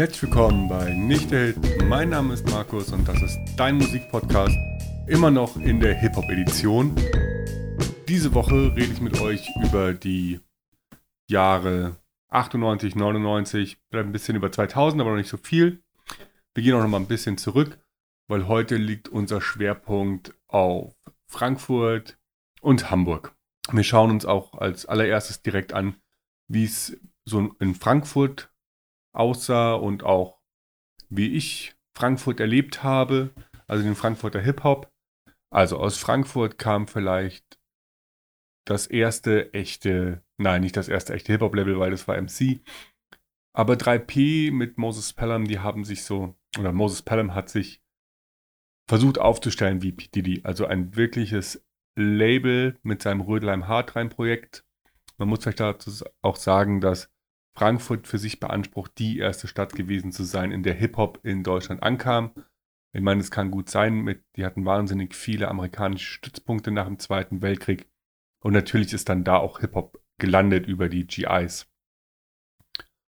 Herzlich willkommen bei Nicht der. Mein Name ist Markus und das ist dein Musikpodcast. Immer noch in der Hip-Hop-Edition. Diese Woche rede ich mit euch über die Jahre 98, 99, vielleicht ein bisschen über 2000, aber noch nicht so viel. Wir gehen auch noch mal ein bisschen zurück, weil heute liegt unser Schwerpunkt auf Frankfurt und Hamburg. Wir schauen uns auch als allererstes direkt an, wie es so in Frankfurt aussah und auch wie ich Frankfurt erlebt habe, also den Frankfurter Hip-Hop. Also aus Frankfurt kam vielleicht das erste echte, nein, nicht das erste echte Hip-Hop-Label, weil das war MC. Aber 3P mit Moses Pelham, die haben sich so, oder Moses Pelham hat sich versucht aufzustellen wie P. Diddy. Also ein wirkliches Label mit seinem Rödelheim Hardrein Projekt. Man muss vielleicht dazu auch sagen, dass Frankfurt für sich beansprucht, die erste Stadt gewesen zu sein, in der Hip-Hop in Deutschland ankam. Ich meine, es kann gut sein, mit, die hatten wahnsinnig viele amerikanische Stützpunkte nach dem Zweiten Weltkrieg. Und natürlich ist dann da auch Hip-Hop gelandet über die GIs.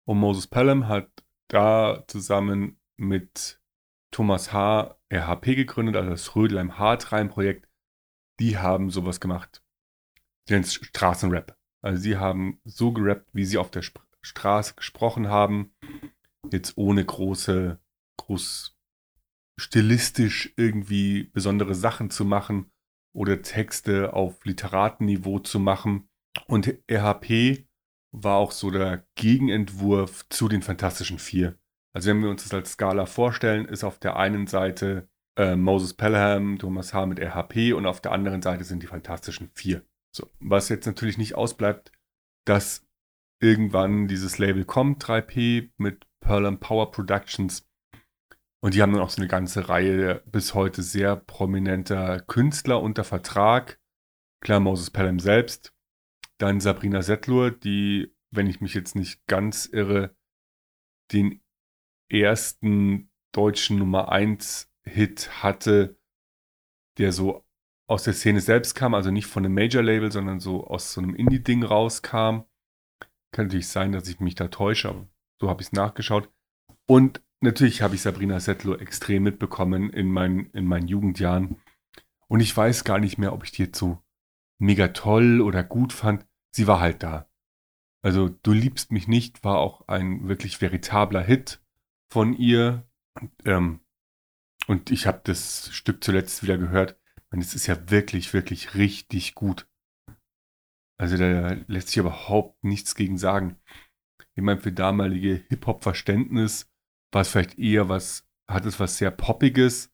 Und Moses Pelham hat da zusammen mit Thomas H. RHP gegründet, also das Rödelheim Hartrein Projekt. Die haben sowas gemacht. Sie nennen es Straßenrap. Also sie haben so gerappt, wie sie auf der Sp Straße gesprochen haben. Jetzt ohne große, groß stilistisch irgendwie besondere Sachen zu machen oder Texte auf Literatenniveau zu machen. Und RHP war auch so der Gegenentwurf zu den Fantastischen Vier. Also wenn wir uns das als Skala vorstellen, ist auf der einen Seite äh, Moses Pelham, Thomas H. mit RHP und auf der anderen Seite sind die Fantastischen Vier. So, was jetzt natürlich nicht ausbleibt, dass irgendwann dieses Label kommt, 3P mit Pelham Power Productions. Und die haben dann auch so eine ganze Reihe bis heute sehr prominenter Künstler unter Vertrag. Klar, Moses Pelham selbst. Dann Sabrina Settlur, die, wenn ich mich jetzt nicht ganz irre, den ersten deutschen Nummer 1 Hit hatte, der so aus der Szene selbst kam, also nicht von einem Major-Label, sondern so aus so einem Indie-Ding rauskam. Kann natürlich sein, dass ich mich da täusche, aber so habe ich es nachgeschaut. Und natürlich habe ich Sabrina Settler extrem mitbekommen in meinen, in meinen Jugendjahren. Und ich weiß gar nicht mehr, ob ich die jetzt so mega toll oder gut fand. Sie war halt da. Also Du liebst mich nicht war auch ein wirklich veritabler Hit von ihr. Ähm, und ich habe das Stück zuletzt wieder gehört. Und es ist ja wirklich, wirklich richtig gut. Also da lässt sich überhaupt nichts gegen sagen. Ich meine, für damalige Hip-Hop-Verständnis war es vielleicht eher was, hat es was sehr Poppiges.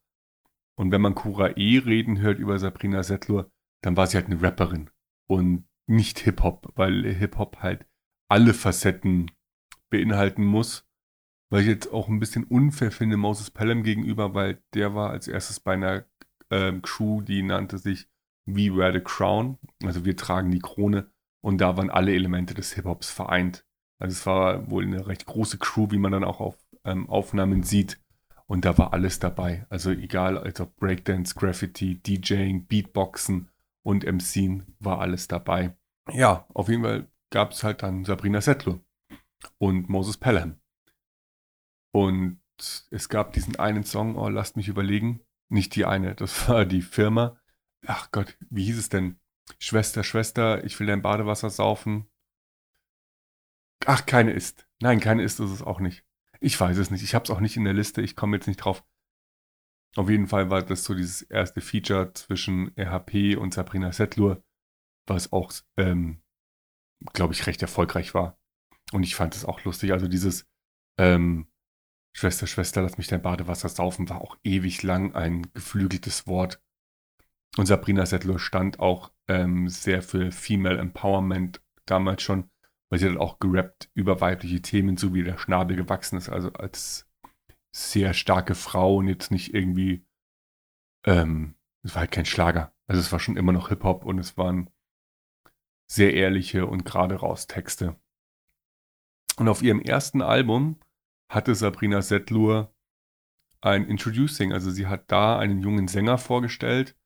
Und wenn man Kura E reden hört über Sabrina Settler, dann war sie halt eine Rapperin und nicht Hip-Hop, weil Hip-Hop halt alle Facetten beinhalten muss. Weil ich jetzt auch ein bisschen unfair finde Moses Pelham gegenüber, weil der war als erstes bei einer ähm, Crew, die nannte sich We Wear the Crown, also wir tragen die Krone und da waren alle Elemente des Hip-Hops vereint. Also es war wohl eine recht große Crew, wie man dann auch auf ähm, Aufnahmen sieht und da war alles dabei. Also egal, also Breakdance, Graffiti, DJing, Beatboxen und MCen war alles dabei. Ja, auf jeden Fall gab es halt dann Sabrina Settler und Moses Pelham. Und es gab diesen einen Song, oh, lasst mich überlegen. Nicht die eine, das war die Firma. Ach Gott, wie hieß es denn? Schwester, Schwester, ich will dein Badewasser saufen. Ach, keine ist. Nein, keine ist ist es auch nicht. Ich weiß es nicht. Ich habe es auch nicht in der Liste. Ich komme jetzt nicht drauf. Auf jeden Fall war das so dieses erste Feature zwischen RHP und Sabrina Settlur, was auch, ähm, glaube ich, recht erfolgreich war. Und ich fand es auch lustig. Also dieses, ähm, Schwester, Schwester, lass mich dein Badewasser saufen, war auch ewig lang ein geflügeltes Wort. Und Sabrina Settler stand auch ähm, sehr für Female Empowerment damals schon, weil sie hat auch gerappt über weibliche Themen, so wie der Schnabel gewachsen ist, also als sehr starke Frau und jetzt nicht irgendwie, ähm, es war halt kein Schlager. Also es war schon immer noch Hip-Hop und es waren sehr ehrliche und gerade raus Texte. Und auf ihrem ersten Album hatte Sabrina Settlur ein Introducing. Also sie hat da einen jungen Sänger vorgestellt,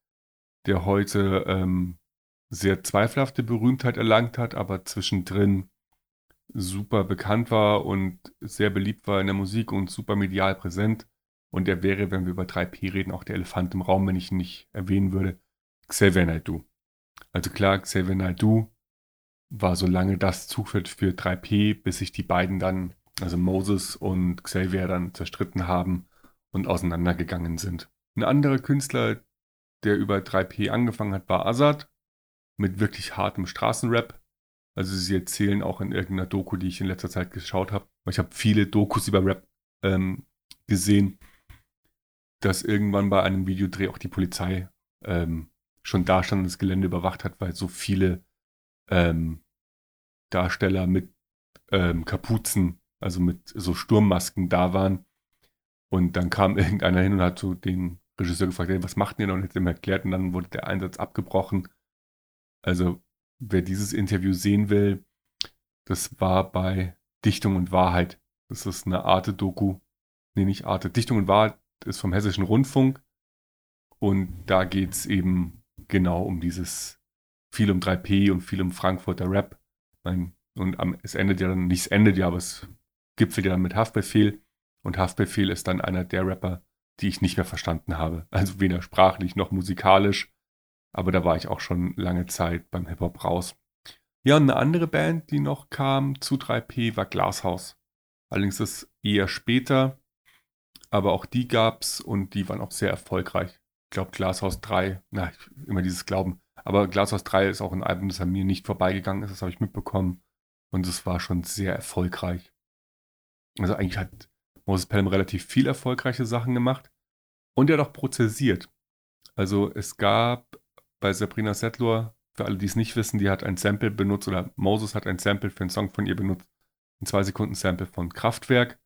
der heute ähm, sehr zweifelhafte Berühmtheit erlangt hat, aber zwischendrin super bekannt war und sehr beliebt war in der Musik und super medial präsent. Und er wäre, wenn wir über 3P reden, auch der Elefant im Raum, wenn ich ihn nicht erwähnen würde. Xavier Naidoo. Also klar, Xavier Naidoo war so lange das Zugpferd für 3P, bis sich die beiden dann, also Moses und Xavier, dann zerstritten haben und auseinandergegangen sind. Ein anderer Künstler, der über 3P angefangen hat, war Azad mit wirklich hartem Straßenrap. Also sie erzählen auch in irgendeiner Doku, die ich in letzter Zeit geschaut habe, ich habe viele Dokus über Rap ähm, gesehen, dass irgendwann bei einem Videodreh auch die Polizei ähm, schon da stand und das Gelände überwacht hat, weil so viele ähm, Darsteller mit ähm, Kapuzen, also mit so Sturmmasken da waren. Und dann kam irgendeiner hin und hat so den Regisseur gefragt, hey, was macht ihr noch? Und hat ihm erklärt und dann wurde der Einsatz abgebrochen. Also, wer dieses Interview sehen will, das war bei Dichtung und Wahrheit. Das ist eine Arte-Doku. Nee, nicht Arte. Dichtung und Wahrheit ist vom Hessischen Rundfunk. Und da geht es eben genau um dieses viel um 3P und viel um Frankfurter Rap. Und am, es endet ja dann, nicht es endet ja, aber es gipfelt ja dann mit Haftbefehl. Und Haftbefehl ist dann einer der Rapper, die ich nicht mehr verstanden habe. Also weder sprachlich noch musikalisch. Aber da war ich auch schon lange Zeit beim Hip-Hop raus. Ja, und eine andere Band, die noch kam zu 3P, war Glashaus. Allerdings ist eher später. Aber auch die gab's und die waren auch sehr erfolgreich. Ich glaube, Glashaus 3, na, immer dieses Glauben. Aber Glashaus 3 ist auch ein Album, das an mir nicht vorbeigegangen ist. Das habe ich mitbekommen. Und es war schon sehr erfolgreich. Also eigentlich hat Moses Pelham relativ viel erfolgreiche Sachen gemacht. Und er hat auch prozessiert. Also es gab bei Sabrina Settler, für alle, die es nicht wissen, die hat ein Sample benutzt oder Moses hat ein Sample für einen Song von ihr benutzt. Ein 2 Sekunden Sample von Kraftwerk.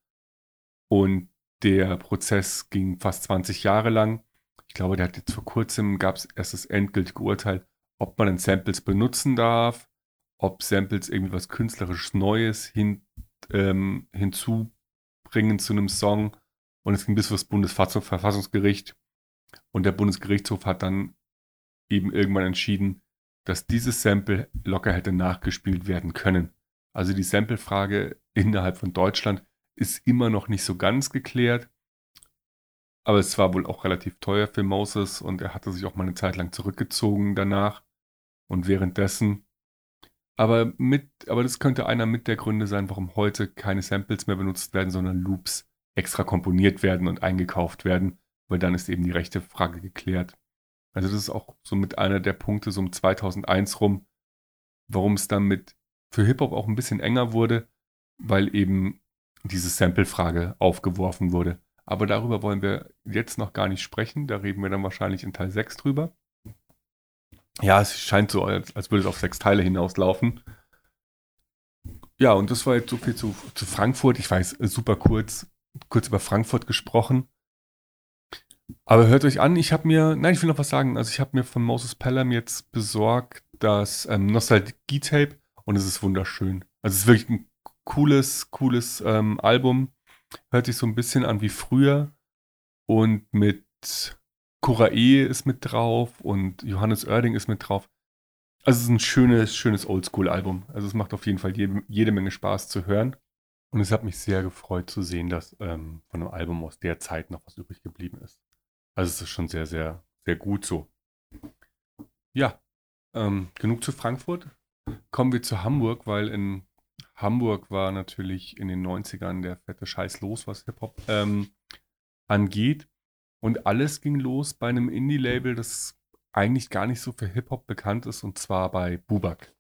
Und der Prozess ging fast 20 Jahre lang. Ich glaube, der hat jetzt vor kurzem, gab es erst das endgültige Urteil, ob man in Samples benutzen darf, ob Samples irgendwie was künstlerisches Neues hin, ähm, hinzubringen zu einem Song. Und es ging bis vor das Bundesverfassungsgericht. Und der Bundesgerichtshof hat dann eben irgendwann entschieden, dass dieses Sample locker hätte nachgespielt werden können. Also die Sample-Frage innerhalb von Deutschland ist immer noch nicht so ganz geklärt. Aber es war wohl auch relativ teuer für Moses und er hatte sich auch mal eine Zeit lang zurückgezogen danach. Und währenddessen aber, mit, aber das könnte einer mit der Gründe sein, warum heute keine Samples mehr benutzt werden, sondern Loops extra komponiert werden und eingekauft werden, weil dann ist eben die rechte Frage geklärt. Also das ist auch so mit einer der Punkte so um 2001 rum, warum es dann mit für Hip-Hop auch ein bisschen enger wurde, weil eben diese Sample-Frage aufgeworfen wurde. Aber darüber wollen wir jetzt noch gar nicht sprechen. Da reden wir dann wahrscheinlich in Teil 6 drüber. Ja, es scheint so, als, als würde es auf sechs Teile hinauslaufen. Ja, und das war jetzt so viel zu, zu Frankfurt. Ich weiß, super kurz, kurz über Frankfurt gesprochen. Aber hört euch an, ich habe mir, nein, ich will noch was sagen. Also ich habe mir von Moses Pelham jetzt besorgt das ähm, Nostalgie-Tape und es ist wunderschön. Also es ist wirklich ein cooles, cooles ähm, Album. Hört sich so ein bisschen an wie früher und mit Kurae ist mit drauf und Johannes Oerding ist mit drauf. Also es ist ein schönes, schönes Oldschool-Album. Also es macht auf jeden Fall jede, jede, Menge Spaß zu hören. Und es hat mich sehr gefreut zu sehen, dass ähm, von einem Album aus der Zeit noch was übrig geblieben ist. Also es ist schon sehr, sehr, sehr gut so. Ja, ähm, genug zu Frankfurt. Kommen wir zu Hamburg, weil in Hamburg war natürlich in den 90ern der fette Scheiß los, was Hip-Hop ähm, angeht. Und alles ging los bei einem Indie-Label, das eigentlich gar nicht so für Hip-Hop bekannt ist, und zwar bei Bubak.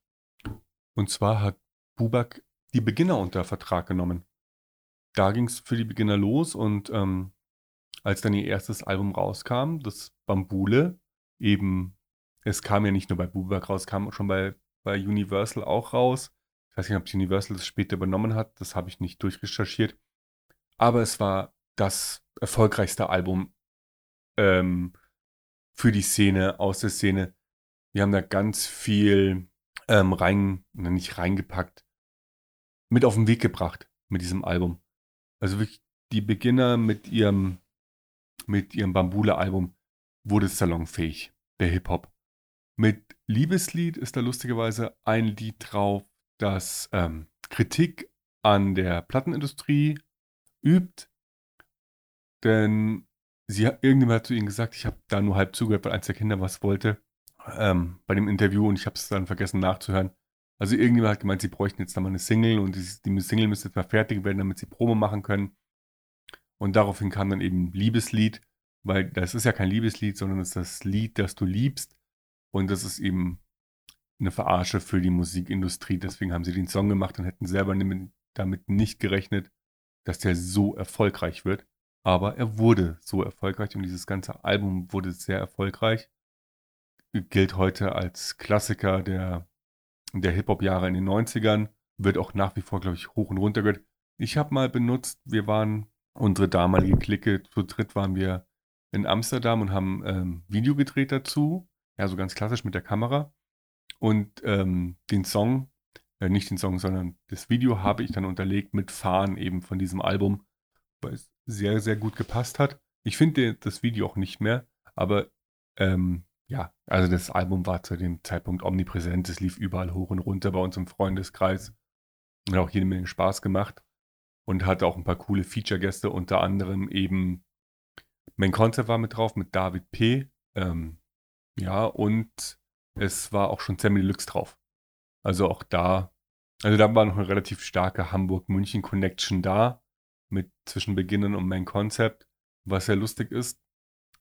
Und zwar hat Bubak die Beginner unter Vertrag genommen. Da ging es für die Beginner los und ähm, als dann ihr erstes Album rauskam, das Bambule, eben, es kam ja nicht nur bei Bubak raus, kam schon bei, bei Universal auch raus. Ich weiß nicht, ob Universal das später übernommen hat, das habe ich nicht durchrecherchiert. Aber es war das erfolgreichste Album ähm, für die Szene, aus der Szene. Wir haben da ganz viel ähm, rein, nicht reingepackt, mit auf den Weg gebracht mit diesem Album. Also wirklich die Beginner mit ihrem, mit ihrem Bambule-Album wurde salonfähig, der Hip-Hop. Mit Liebeslied ist da lustigerweise ein Lied drauf, das ähm, Kritik an der Plattenindustrie übt, denn sie irgendjemand hat zu ihnen gesagt, ich habe da nur halb zugehört, weil eins der Kinder was wollte ähm, bei dem Interview und ich habe es dann vergessen nachzuhören. Also irgendjemand hat gemeint, sie bräuchten jetzt da mal eine Single und die, die Single müsste jetzt mal fertig werden, damit sie Promo machen können. Und daraufhin kam dann eben Liebeslied, weil das ist ja kein Liebeslied, sondern es ist das Lied, das du liebst. Und das ist eben eine Verarsche für die Musikindustrie. Deswegen haben sie den Song gemacht und hätten selber damit nicht gerechnet, dass der so erfolgreich wird. Aber er wurde so erfolgreich und dieses ganze Album wurde sehr erfolgreich. Gilt heute als Klassiker der, der Hip-Hop-Jahre in den 90ern. Wird auch nach wie vor, glaube ich, hoch und runter gehört. Ich habe mal benutzt, wir waren, unsere damalige Clique, zu dritt waren wir in Amsterdam und haben ähm, Video gedreht dazu. Ja, so ganz klassisch mit der Kamera. Und ähm, den Song, äh, nicht den Song, sondern das Video habe ich dann unterlegt mit Fahren eben von diesem Album, weil es sehr, sehr gut gepasst hat. Ich finde das Video auch nicht mehr, aber ähm, ja, also das Album war zu dem Zeitpunkt omnipräsent. Es lief überall hoch und runter bei uns im Freundeskreis. Hat auch jede Menge Spaß gemacht und hatte auch ein paar coole Feature-Gäste, unter anderem eben Main Concept war mit drauf, mit David P. Ähm, ja, und es war auch schon Sammy Deluxe drauf. Also auch da, also da war noch eine relativ starke Hamburg-München-Connection da mit zwischen Beginnern und Main Concept, was sehr lustig ist,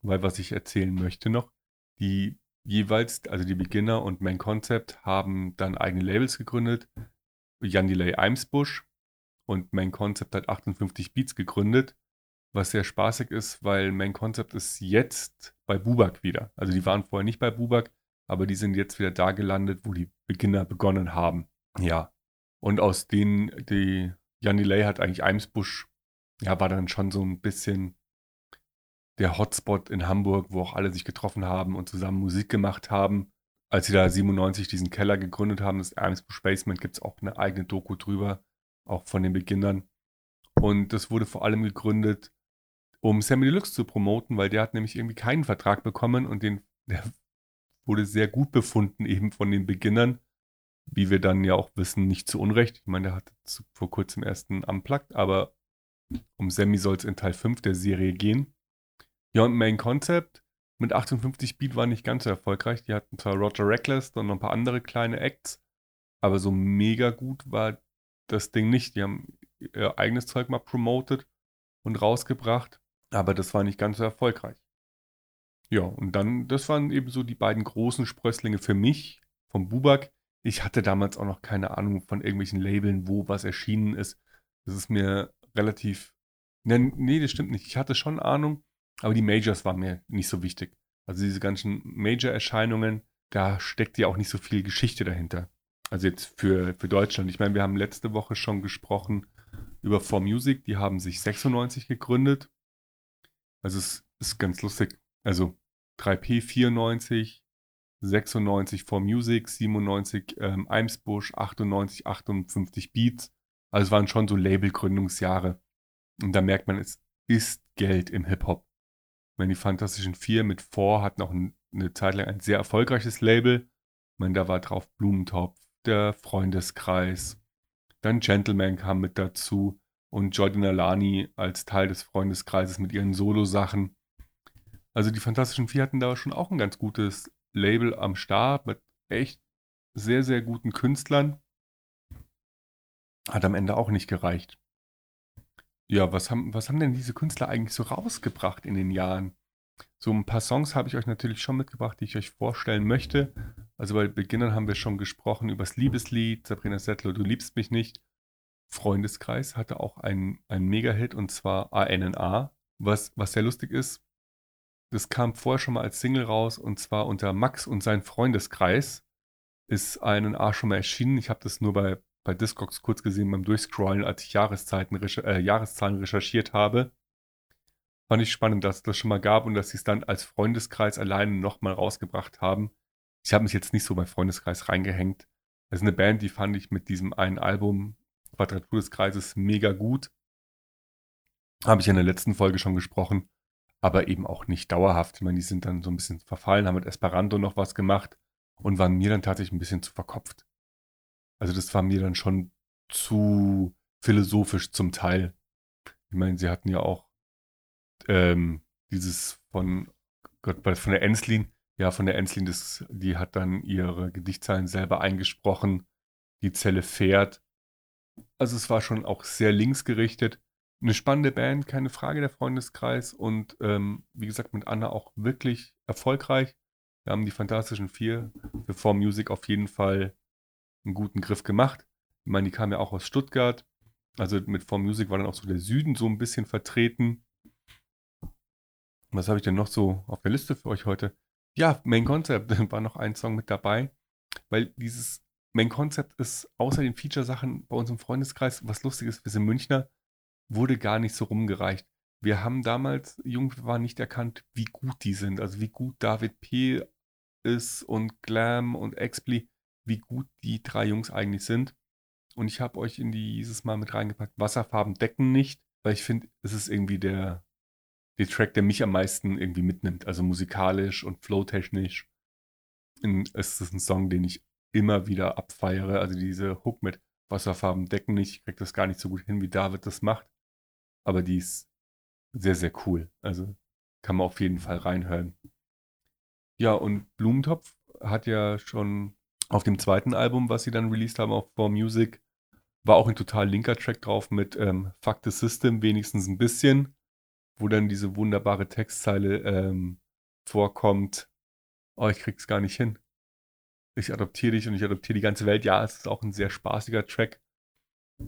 weil was ich erzählen möchte noch, die jeweils, also die Beginner und Main Concept haben dann eigene Labels gegründet. Jan Delay Eimsbusch und Main Concept hat 58 Beats gegründet, was sehr spaßig ist, weil Main Concept ist jetzt bei Bubak wieder. Also die waren vorher nicht bei Bubak, aber die sind jetzt wieder da gelandet, wo die Beginner begonnen haben. Ja. Und aus denen, die Jan Delay hat eigentlich Eimsbusch ja, war dann schon so ein bisschen der Hotspot in Hamburg, wo auch alle sich getroffen haben und zusammen Musik gemacht haben. Als sie da 97 diesen Keller gegründet haben, das Eimsbusch Basement, gibt es auch eine eigene Doku drüber, auch von den Beginnern. Und das wurde vor allem gegründet, um Sammy Deluxe zu promoten, weil der hat nämlich irgendwie keinen Vertrag bekommen und den, der wurde sehr gut befunden eben von den Beginnern, wie wir dann ja auch wissen, nicht zu Unrecht. Ich meine, der hat vor kurzem erst einen Unplugged, aber um Sammy soll es in Teil 5 der Serie gehen. Und Main Concept mit 58 Beat war nicht ganz so erfolgreich. Die hatten zwar Roger Reckless und noch ein paar andere kleine Acts, aber so mega gut war das Ding nicht. Die haben ihr eigenes Zeug mal promoted und rausgebracht, aber das war nicht ganz so erfolgreich. Ja, und dann, das waren eben so die beiden großen Sprösslinge für mich vom Bubak. Ich hatte damals auch noch keine Ahnung von irgendwelchen Labeln, wo was erschienen ist. Das ist mir relativ. Ne, nee, das stimmt nicht. Ich hatte schon Ahnung, aber die Majors waren mir nicht so wichtig. Also diese ganzen Major-Erscheinungen, da steckt ja auch nicht so viel Geschichte dahinter. Also jetzt für, für Deutschland. Ich meine, wir haben letzte Woche schon gesprochen über 4Music. Die haben sich 96 gegründet. Also es ist ganz lustig. Also 3P 94, 96 4Music, 97 ähm, Eimsbusch, 98, 58 Beats. Also es waren schon so Labelgründungsjahre. Und da merkt man, es ist Geld im Hip-Hop. Wenn die Fantastischen Vier mit Four hatten auch eine Zeit lang ein sehr erfolgreiches Label. Ich meine, da war drauf Blumentopf, der Freundeskreis. Dann Gentleman kam mit dazu und Jordan Alani als Teil des Freundeskreises mit ihren Solo-Sachen. Also die Fantastischen Vier hatten da schon auch ein ganz gutes Label am Start mit echt sehr, sehr guten Künstlern. Hat am Ende auch nicht gereicht. Ja, was haben, was haben denn diese Künstler eigentlich so rausgebracht in den Jahren? So ein paar Songs habe ich euch natürlich schon mitgebracht, die ich euch vorstellen möchte. Also bei Beginnern haben wir schon gesprochen über das Liebeslied, Sabrina Settler, Du liebst mich nicht. Freundeskreis hatte auch einen, einen Mega-Hit und zwar ANNA. Was, was sehr lustig ist, das kam vorher schon mal als Single raus und zwar unter Max und sein Freundeskreis ist ANNA schon mal erschienen. Ich habe das nur bei bei Discogs kurz gesehen beim Durchscrollen, als ich Jahreszeiten, äh, Jahreszahlen recherchiert habe. Fand ich spannend, dass es das schon mal gab und dass sie es dann als Freundeskreis alleine nochmal rausgebracht haben. Ich habe mich jetzt nicht so bei Freundeskreis reingehängt. Das ist eine Band, die fand ich mit diesem einen Album Quadratur des Kreises mega gut. Habe ich in der letzten Folge schon gesprochen, aber eben auch nicht dauerhaft. Ich meine, die sind dann so ein bisschen verfallen, haben mit Esperanto noch was gemacht und waren mir dann tatsächlich ein bisschen zu verkopft. Also das war mir dann schon zu philosophisch zum Teil. Ich meine, sie hatten ja auch ähm, dieses von Gott, von der Enslin, ja, von der Enslin, das, die hat dann ihre Gedichtzeilen selber eingesprochen. Die Zelle fährt. Also es war schon auch sehr linksgerichtet. Eine spannende Band, keine Frage, der Freundeskreis. Und ähm, wie gesagt, mit Anna auch wirklich erfolgreich. Wir haben die Fantastischen Vier für For Music auf jeden Fall einen guten Griff gemacht. Ich meine, die kam ja auch aus Stuttgart. Also mit For Music war dann auch so der Süden so ein bisschen vertreten. Was habe ich denn noch so auf der Liste für euch heute? Ja, Main Concept war noch ein Song mit dabei, weil dieses Main Concept ist außer den Feature-Sachen bei uns im Freundeskreis, was lustig ist, wir sind Münchner, wurde gar nicht so rumgereicht. Wir haben damals, jung war nicht erkannt, wie gut die sind, also wie gut David P. ist und Glam und Expli, wie gut die drei Jungs eigentlich sind. Und ich habe euch in dieses Mal mit reingepackt, Wasserfarben decken nicht, weil ich finde, es ist irgendwie der, der Track, der mich am meisten irgendwie mitnimmt. Also musikalisch und flowtechnisch. Es ist ein Song, den ich immer wieder abfeiere. Also diese Hook mit Wasserfarben decken nicht. Ich kriege das gar nicht so gut hin, wie David das macht. Aber die ist sehr, sehr cool. Also kann man auf jeden Fall reinhören. Ja, und Blumentopf hat ja schon auf dem zweiten Album, was sie dann released haben auf For Music, war auch ein total linker Track drauf mit ähm, Fuck the System, wenigstens ein bisschen wo dann diese wunderbare Textzeile ähm, vorkommt, oh, ich krieg's gar nicht hin. Ich adoptiere dich und ich adoptiere die ganze Welt. Ja, es ist auch ein sehr spaßiger Track.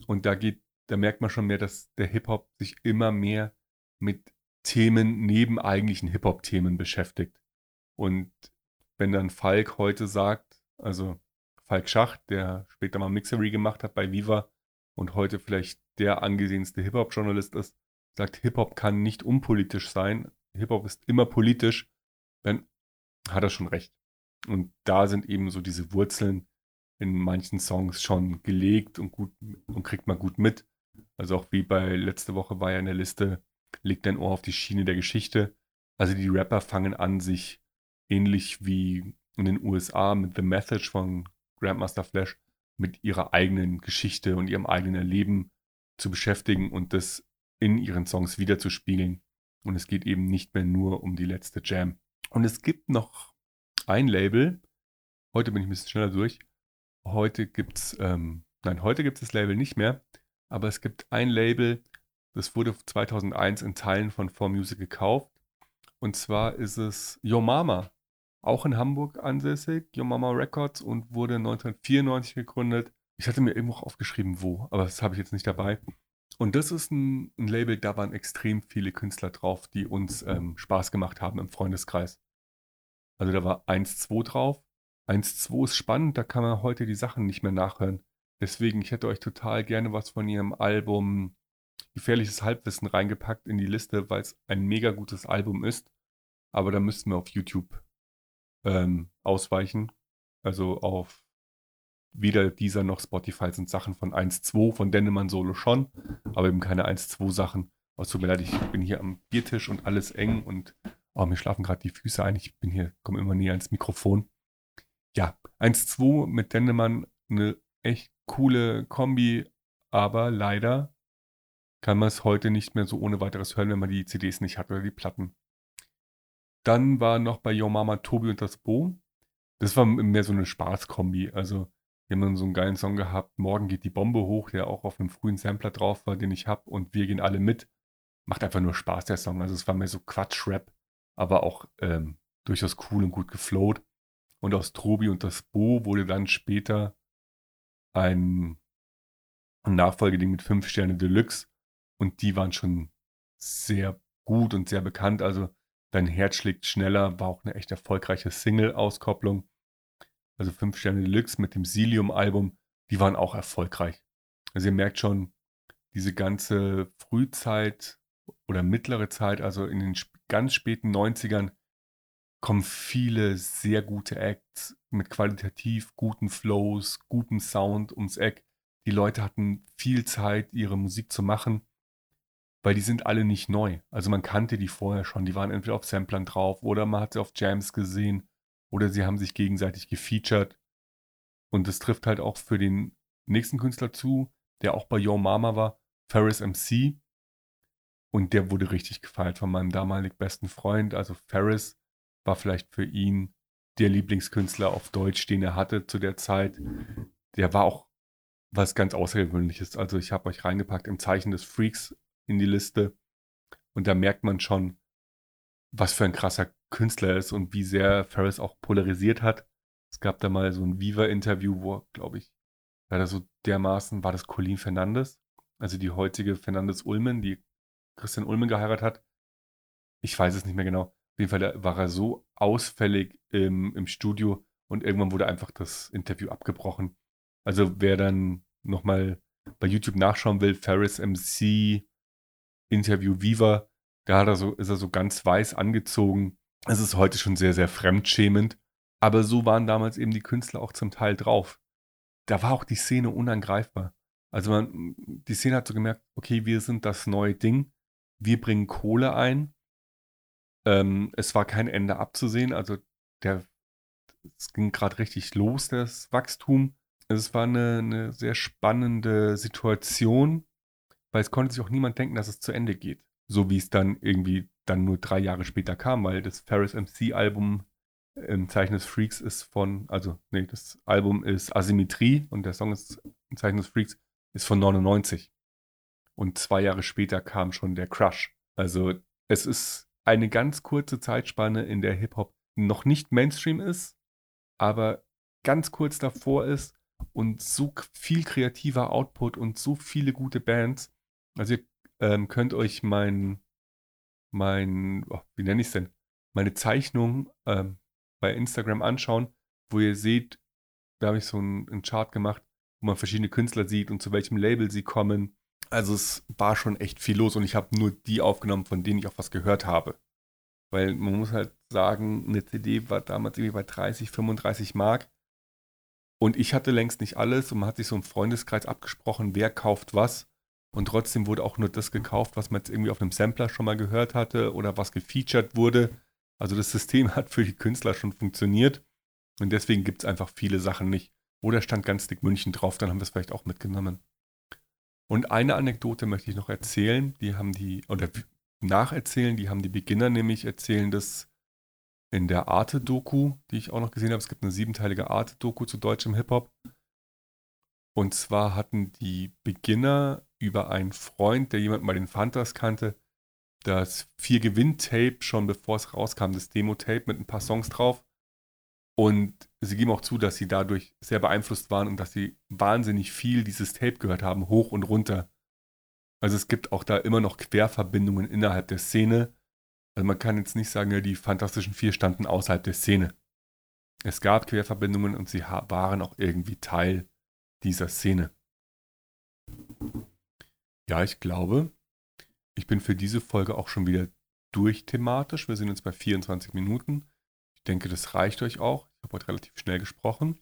Und da geht, da merkt man schon mehr, dass der Hip-Hop sich immer mehr mit Themen neben eigentlichen Hip-Hop-Themen beschäftigt. Und wenn dann Falk heute sagt, also Falk Schacht, der später mal Mixery gemacht hat bei Viva und heute vielleicht der angesehenste Hip-Hop-Journalist ist, sagt, Hip-Hop kann nicht unpolitisch sein, Hip-Hop ist immer politisch, dann hat er schon recht. Und da sind eben so diese Wurzeln in manchen Songs schon gelegt und gut und kriegt man gut mit. Also auch wie bei letzte Woche war ja in der Liste, legt dein Ohr auf die Schiene der Geschichte. Also die Rapper fangen an, sich ähnlich wie in den USA mit The Message von Grandmaster Flash mit ihrer eigenen Geschichte und ihrem eigenen Erleben zu beschäftigen und das in ihren Songs wiederzuspiegeln. Und es geht eben nicht mehr nur um die letzte Jam. Und es gibt noch ein Label. Heute bin ich ein bisschen schneller durch. Heute gibt's, ähm, nein, heute gibt es das Label nicht mehr. Aber es gibt ein Label, das wurde 2001 in Teilen von 4Music gekauft. Und zwar ist es Yo Mama. Auch in Hamburg ansässig, Yo Mama Records und wurde 1994 gegründet. Ich hatte mir irgendwo aufgeschrieben, wo, aber das habe ich jetzt nicht dabei. Und das ist ein, ein, Label, da waren extrem viele Künstler drauf, die uns ähm, Spaß gemacht haben im Freundeskreis. Also da war 1-2 drauf. 1-2 ist spannend, da kann man heute die Sachen nicht mehr nachhören. Deswegen, ich hätte euch total gerne was von ihrem Album Gefährliches Halbwissen reingepackt in die Liste, weil es ein mega gutes Album ist. Aber da müssten wir auf YouTube ähm, ausweichen. Also auf weder dieser noch Spotify sind Sachen von 1.2, von Dennemann Solo schon, aber eben keine 1.2 Sachen. Oh, tut mir leid, ich bin hier am Biertisch und alles eng und oh, mir schlafen gerade die Füße ein. Ich bin hier, komme immer näher ans Mikrofon. Ja, 1.2 mit Dennemann eine echt coole Kombi, aber leider kann man es heute nicht mehr so ohne weiteres hören, wenn man die CDs nicht hat oder die Platten. Dann war noch bei Yo Mama Tobi und das Bo. Das war mehr so eine Spaßkombi. Also wir haben dann so einen geilen Song gehabt, Morgen geht die Bombe hoch, der auch auf einem frühen Sampler drauf war, den ich habe und wir gehen alle mit. Macht einfach nur Spaß, der Song. Also es war mehr so Quatsch-Rap, aber auch ähm, durchaus cool und gut geflowt. Und aus Trobi und das Bo wurde dann später ein Nachfolgeding mit 5 Sterne Deluxe und die waren schon sehr gut und sehr bekannt. Also Dein Herz schlägt schneller war auch eine echt erfolgreiche Single-Auskopplung also 5 Sterne Deluxe mit dem Silium-Album, die waren auch erfolgreich. Also ihr merkt schon, diese ganze Frühzeit oder mittlere Zeit, also in den ganz späten 90ern, kommen viele sehr gute Acts mit qualitativ guten Flows, gutem Sound ums Eck. Die Leute hatten viel Zeit, ihre Musik zu machen, weil die sind alle nicht neu. Also man kannte die vorher schon, die waren entweder auf Samplern drauf oder man hat sie auf Jams gesehen oder sie haben sich gegenseitig gefeatured. Und das trifft halt auch für den nächsten Künstler zu, der auch bei Yo Mama war, Ferris MC. Und der wurde richtig gefeiert von meinem damalig besten Freund. Also Ferris war vielleicht für ihn der Lieblingskünstler auf Deutsch, den er hatte zu der Zeit. Der war auch was ganz Außergewöhnliches. Also ich habe euch reingepackt im Zeichen des Freaks in die Liste. Und da merkt man schon, was für ein krasser Künstler er ist und wie sehr Ferris auch polarisiert hat. Es gab da mal so ein Viva-Interview, wo, glaube ich, da er so dermaßen, war das Colleen Fernandes, also die heutige Fernandes Ulmen, die Christian Ulmen geheiratet hat. Ich weiß es nicht mehr genau. Auf jeden Fall war er so ausfällig im, im Studio und irgendwann wurde einfach das Interview abgebrochen. Also wer dann nochmal bei YouTube nachschauen will, Ferris MC Interview Viva, da hat er so, ist er so ganz weiß angezogen. Es ist heute schon sehr, sehr fremdschämend. Aber so waren damals eben die Künstler auch zum Teil drauf. Da war auch die Szene unangreifbar. Also man, die Szene hat so gemerkt, okay, wir sind das neue Ding. Wir bringen Kohle ein. Ähm, es war kein Ende abzusehen. Also der, es ging gerade richtig los, das Wachstum. Es war eine, eine sehr spannende Situation, weil es konnte sich auch niemand denken, dass es zu Ende geht. So wie es dann irgendwie dann nur drei Jahre später kam, weil das Ferris MC Album im Zeichen des Freaks ist von, also nee, das Album ist Asymmetrie und der Song ist im Zeichen des Freaks ist von 99. Und zwei Jahre später kam schon der Crush. Also es ist eine ganz kurze Zeitspanne, in der Hip-Hop noch nicht Mainstream ist, aber ganz kurz davor ist und so viel kreativer Output und so viele gute Bands. Also ihr ähm, könnt euch mein, mein, oh, wie nenne ich es denn? Meine Zeichnung ähm, bei Instagram anschauen, wo ihr seht, da habe ich so einen, einen Chart gemacht, wo man verschiedene Künstler sieht und zu welchem Label sie kommen. Also es war schon echt viel los und ich habe nur die aufgenommen, von denen ich auch was gehört habe. Weil man muss halt sagen, eine CD war damals irgendwie bei 30, 35 Mark. Und ich hatte längst nicht alles und man hat sich so im Freundeskreis abgesprochen, wer kauft was. Und trotzdem wurde auch nur das gekauft, was man jetzt irgendwie auf einem Sampler schon mal gehört hatte oder was gefeatured wurde. Also das System hat für die Künstler schon funktioniert. Und deswegen gibt es einfach viele Sachen nicht. Oder stand ganz dick München drauf, dann haben wir es vielleicht auch mitgenommen. Und eine Anekdote möchte ich noch erzählen. Die haben die, oder nacherzählen, die haben die Beginner nämlich erzählen das in der Arte-Doku, die ich auch noch gesehen habe. Es gibt eine siebenteilige Arte-Doku zu deutschem Hip-Hop. Und zwar hatten die Beginner über einen Freund, der jemanden bei den Fantas kannte, das Vier-Gewinn-Tape schon bevor es rauskam, das Demo-Tape mit ein paar Songs drauf. Und sie geben auch zu, dass sie dadurch sehr beeinflusst waren und dass sie wahnsinnig viel dieses Tape gehört haben, hoch und runter. Also es gibt auch da immer noch Querverbindungen innerhalb der Szene also man kann jetzt nicht sagen, die Fantastischen Vier standen außerhalb der Szene. Es gab Querverbindungen und sie waren auch irgendwie Teil dieser Szene. Ja, ich glaube, ich bin für diese Folge auch schon wieder durch thematisch. Wir sind jetzt bei 24 Minuten. Ich denke, das reicht euch auch. Ich habe heute relativ schnell gesprochen.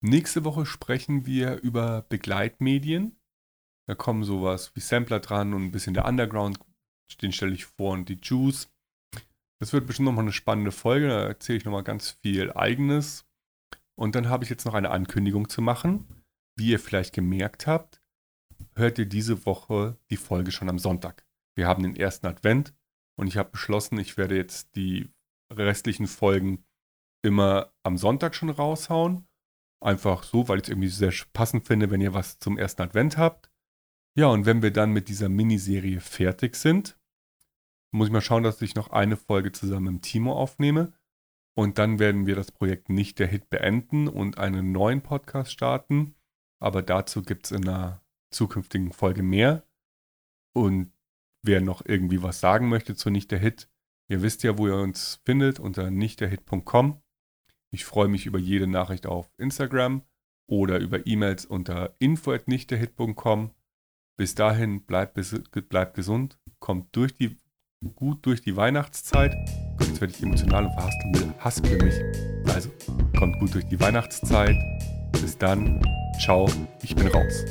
Nächste Woche sprechen wir über Begleitmedien. Da kommen sowas wie Sampler dran und ein bisschen der Underground den stelle ich vor und die Juice. Das wird bestimmt nochmal eine spannende Folge. Da erzähle ich nochmal ganz viel Eigenes. Und dann habe ich jetzt noch eine Ankündigung zu machen. Wie ihr vielleicht gemerkt habt, hört ihr diese Woche die Folge schon am Sonntag. Wir haben den ersten Advent und ich habe beschlossen, ich werde jetzt die restlichen Folgen immer am Sonntag schon raushauen. Einfach so, weil ich es irgendwie sehr passend finde, wenn ihr was zum ersten Advent habt. Ja, und wenn wir dann mit dieser Miniserie fertig sind, muss ich mal schauen, dass ich noch eine Folge zusammen mit Timo aufnehme. Und dann werden wir das Projekt nicht der Hit beenden und einen neuen Podcast starten. Aber dazu gibt es in einer zukünftigen Folge mehr. Und wer noch irgendwie was sagen möchte zu Nicht der Hit, ihr wisst ja, wo ihr uns findet unter nichtderhit.com. Ich freue mich über jede Nachricht auf Instagram oder über E-Mails unter info@nichtderhit.com. Bis dahin bleibt, bleibt gesund, kommt durch die gut durch die Weihnachtszeit. Jetzt werde ich emotional und verhaspel mich. Also, kommt gut durch die Weihnachtszeit. Bis dann. Ciao. Ich bin raus.